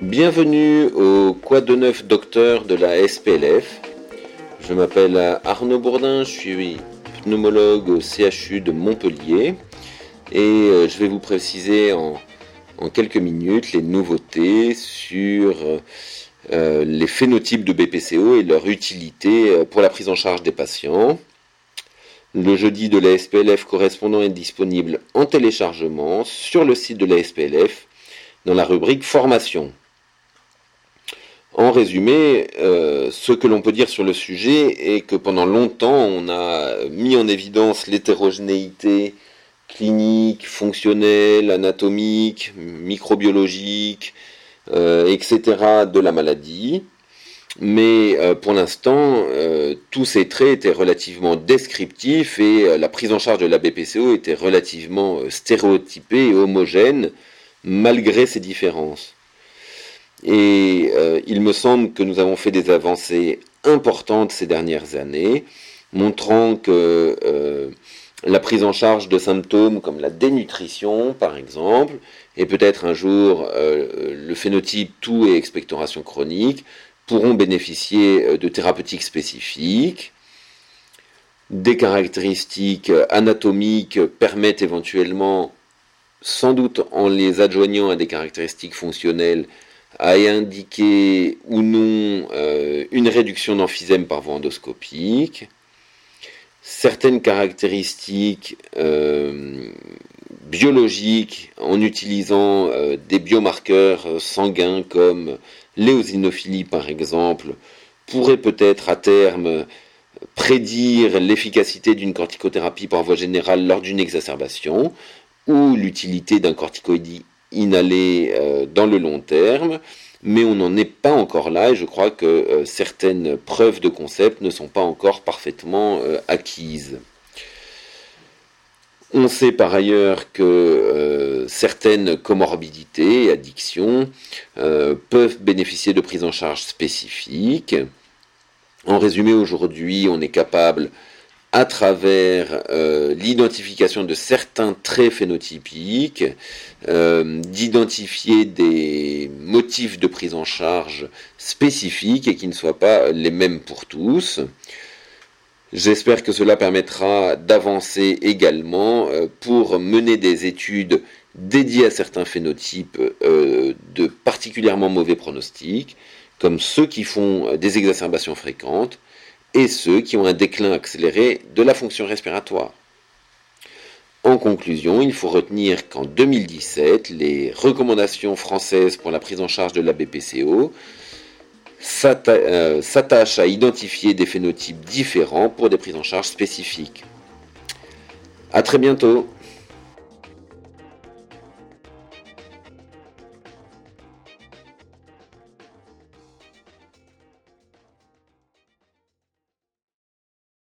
Bienvenue au Quoi de neuf docteur de la SPLF. Je m'appelle Arnaud Bourdin, je suis pneumologue au CHU de Montpellier et euh, je vais vous préciser en, quelques minutes les nouveautés sur euh, les phénotypes de BPCO et leur utilité euh, pour la prise en charge des patients. Le jeudi de la SPLF correspondant est disponible en téléchargement sur le site de la SPLF dans la rubrique formation. En résumé, euh, ce que l'on peut dire sur le sujet est que pendant longtemps, on a mis en évidence l'hétérogénéité clinique, fonctionnelle, anatomique, microbiologique, euh, etc. de la maladie. Mais euh, pour l'instant, tous ces traits étaient relativement descriptifs et la prise en charge de la BPCO était relativement stéréotypée et homogène malgré ces différences. Et euh, il me semble que nous avons fait des avancées importantes ces dernières années, montrant que euh, la prise en charge de symptômes comme la dénutrition, par exemple, et peut-être un jour euh, le phénotype tout et expectoration chronique pourront bénéficier de thérapeutiques spécifiques. Des caractéristiques anatomiques permettent éventuellement, sans doute en les adjoignant à des caractéristiques fonctionnelles, à indiquer ou non euh, une réduction d'emphysème par voie endoscopique, certaines caractéristiques euh, biologiques en utilisant euh, des biomarqueurs sanguins comme l'éosinophilie par exemple, pourraient peut-être à terme prédire l'efficacité d'une corticothérapie par voie générale lors d'une exacerbation ou l'utilité d'un corticoïde inhaler euh, dans le long terme, mais on n'en est pas encore là et je crois que euh, certaines preuves de concept ne sont pas encore parfaitement euh, acquises. On sait par ailleurs que certaines comorbidités addictions peuvent bénéficier de prise en charge spécifique. En résumé, aujourd'hui, on est capable à travers euh, l'identification de certains traits phénotypiques, euh, d'identifier des motifs de prise en charge spécifiques et qui ne soient pas les mêmes pour tous. J'espère que cela permettra d'avancer également euh, pour mener des études dédiées à certains phénotypes de particulièrement mauvais pronostics, comme ceux qui font des exacerbations fréquentes, et ceux qui ont un déclin accéléré de la fonction respiratoire. En conclusion, il faut retenir qu'en 2017, les recommandations françaises pour la prise en charge de la BPCO euh, s'attachent à identifier des phénotypes différents pour des prises en charge spécifiques. A très bientôt